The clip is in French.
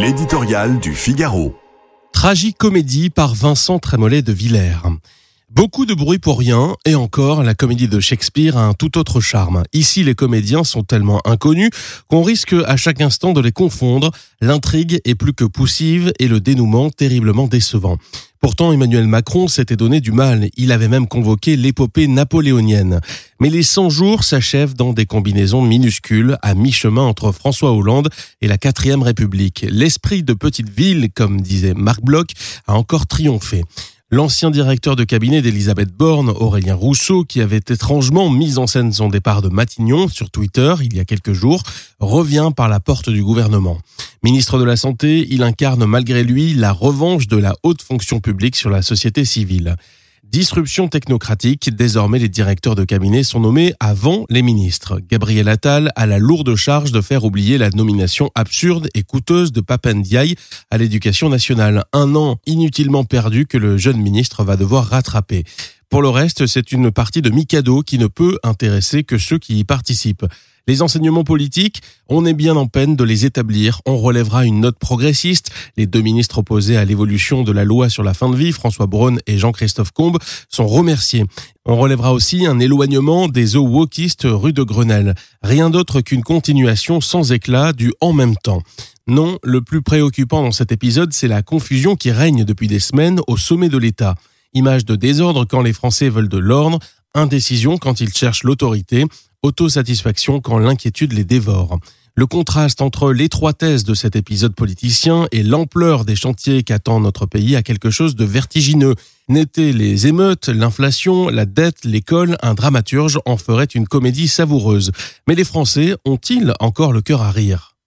L'éditorial du Figaro. Tragicomédie par Vincent Trémollet de Villers. Beaucoup de bruit pour rien, et encore, la comédie de Shakespeare a un tout autre charme. Ici, les comédiens sont tellement inconnus qu'on risque à chaque instant de les confondre. L'intrigue est plus que poussive et le dénouement terriblement décevant. Pourtant, Emmanuel Macron s'était donné du mal. Il avait même convoqué l'épopée napoléonienne. Mais les 100 jours s'achèvent dans des combinaisons minuscules, à mi-chemin entre François Hollande et la quatrième République. L'esprit de petite ville, comme disait Marc Bloch, a encore triomphé. L'ancien directeur de cabinet d'Elisabeth Borne, Aurélien Rousseau, qui avait étrangement mis en scène son départ de Matignon sur Twitter il y a quelques jours, revient par la porte du gouvernement. Ministre de la Santé, il incarne malgré lui la revanche de la haute fonction publique sur la société civile. Disruption technocratique, désormais les directeurs de cabinet sont nommés avant les ministres. Gabriel Attal a la lourde charge de faire oublier la nomination absurde et coûteuse de Papendiaï à l'éducation nationale. Un an inutilement perdu que le jeune ministre va devoir rattraper. Pour le reste, c'est une partie de Mikado qui ne peut intéresser que ceux qui y participent. Les enseignements politiques, on est bien en peine de les établir. On relèvera une note progressiste. Les deux ministres opposés à l'évolution de la loi sur la fin de vie, François Braun et Jean-Christophe Combe, sont remerciés. On relèvera aussi un éloignement des eaux wokistes rue de Grenelle. Rien d'autre qu'une continuation sans éclat du en même temps. Non, le plus préoccupant dans cet épisode, c'est la confusion qui règne depuis des semaines au sommet de l'État. Image de désordre quand les Français veulent de l'ordre, indécision quand ils cherchent l'autorité, autosatisfaction quand l'inquiétude les dévore. Le contraste entre l'étroitesse de cet épisode politicien et l'ampleur des chantiers qu'attend notre pays a quelque chose de vertigineux. N'étaient les émeutes, l'inflation, la dette, l'école, un dramaturge en ferait une comédie savoureuse. Mais les Français ont-ils encore le cœur à rire?